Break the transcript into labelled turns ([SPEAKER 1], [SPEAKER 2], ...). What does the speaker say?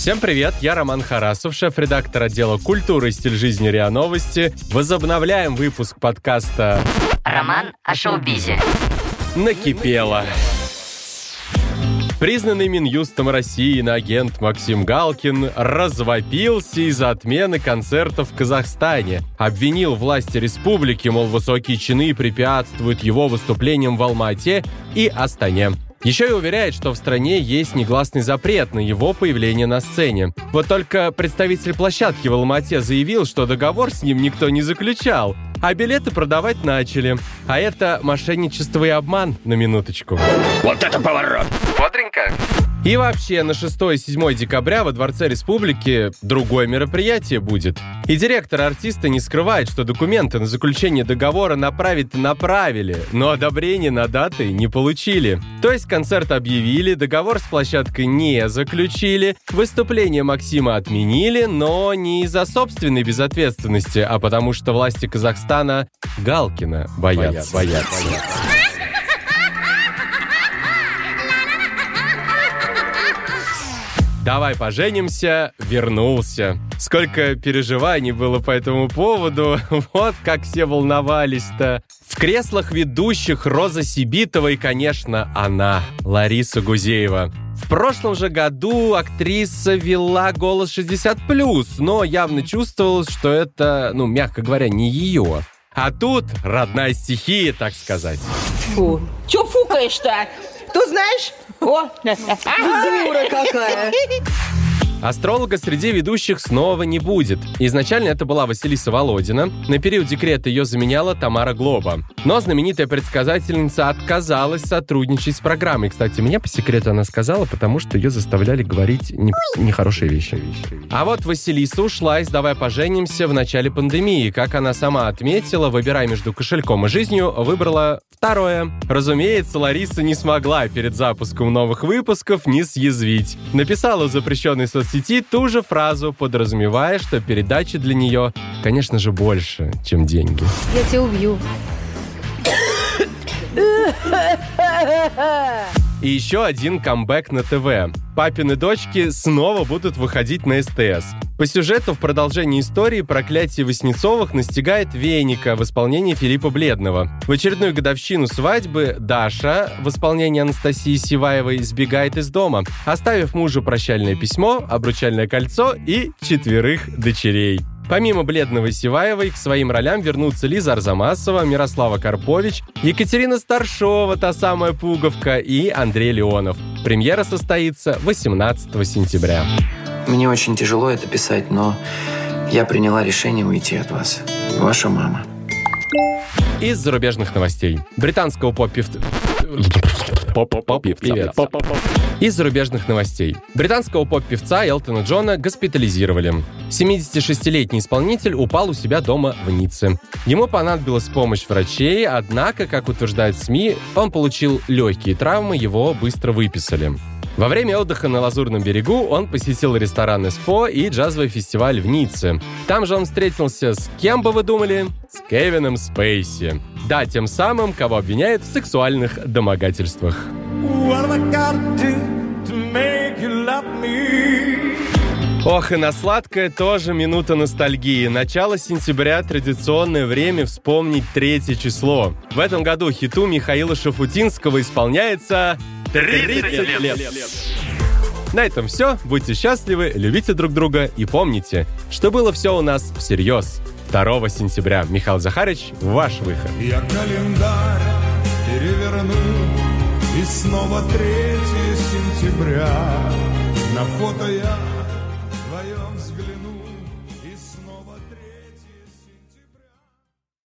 [SPEAKER 1] Всем привет, я Роман Харасов, шеф-редактор отдела культуры и стиль жизни РИА Новости. Возобновляем выпуск подкаста
[SPEAKER 2] Роман о шоу-бизе.
[SPEAKER 1] «Накипело». Признанный Минюстом России агент Максим Галкин развопился из-за отмены концертов в Казахстане. Обвинил власти республики, мол, высокие чины препятствуют его выступлениям в Алма-Ате и Астане. Еще и уверяет, что в стране есть негласный запрет на его появление на сцене. Вот только представитель площадки в Алмате заявил, что договор с ним никто не заключал, а билеты продавать начали. А это мошенничество и обман, на минуточку.
[SPEAKER 3] Вот это поворот!
[SPEAKER 1] Бодренько. И вообще, на 6-7 декабря во Дворце Республики другое мероприятие будет. И директор артиста не скрывает, что документы на заключение договора направить направили, но одобрение на даты не получили. То есть концерт объявили, договор с площадкой не заключили, выступление Максима отменили, но не из-за собственной безответственности, а потому что власти Казахстана Галкина боятся. боятся. боятся. «Давай поженимся» вернулся. Сколько переживаний было по этому поводу, вот как все волновались-то. В креслах ведущих Роза Сибитова и, конечно, она, Лариса Гузеева. В прошлом же году актриса вела «Голос 60+,» но явно чувствовалось, что это, ну, мягко говоря, не ее. А тут родная стихия, так сказать.
[SPEAKER 4] Фу. Чё фукаешь-то? Тут знаешь, о, дура какая.
[SPEAKER 1] Астролога среди ведущих снова не будет. Изначально это была Василиса Володина. На период декрета ее заменяла Тамара Глоба. Но знаменитая предсказательница отказалась сотрудничать с программой. Кстати, мне по секрету она сказала, потому что ее заставляли говорить не, нехорошие вещи. А вот Василиса ушла из «Давай поженимся» в начале пандемии. Как она сама отметила, выбирая между кошельком и жизнью, выбрала второе. Разумеется, Лариса не смогла перед запуском новых выпусков не съязвить. Написала в запрещенной соцсети соцсети ту же фразу, подразумевая, что передачи для нее, конечно же, больше, чем деньги.
[SPEAKER 5] Я тебя убью.
[SPEAKER 1] И еще один камбэк на ТВ. Папины дочки снова будут выходить на СТС. По сюжету в продолжении истории проклятие Васнецовых настигает Веника в исполнении Филиппа Бледного. В очередную годовщину свадьбы Даша в исполнении Анастасии Сиваевой сбегает из дома, оставив мужу прощальное письмо, обручальное кольцо и четверых дочерей. Помимо Бледного Сиваевой, к своим ролям вернутся Лиза Арзамасова, Мирослава Карпович, Екатерина Старшова, та самая пуговка, и Андрей Леонов. Премьера состоится 18 сентября.
[SPEAKER 6] Мне очень тяжело это писать, но я приняла решение уйти от вас. Ваша мама.
[SPEAKER 1] Из зарубежных новостей. Британского поп-певца... Поп-поп-певца. Из зарубежных новостей. Британского поп-певца Элтона Джона госпитализировали. 76-летний исполнитель упал у себя дома в Ницце. Ему понадобилась помощь врачей, однако, как утверждают СМИ, он получил легкие травмы, его быстро выписали. Во время отдыха на Лазурном берегу он посетил ресторан «Эспо» и джазовый фестиваль в Ницце. Там же он встретился с кем бы вы думали? С Кевином Спейси. Да, тем самым, кого обвиняют в сексуальных домогательствах. Ох, и на сладкое тоже минута ностальгии. Начало сентября – традиционное время вспомнить третье число. В этом году хиту Михаила Шафутинского исполняется 30, 30 лет. лет. На этом все. Будьте счастливы, любите друг друга и помните, что было все у нас всерьез. 2 сентября. Михаил Захарич, ваш выход.
[SPEAKER 7] Я календарь переверну, и снова 3 сентября. На фото я вдвоем взгляну.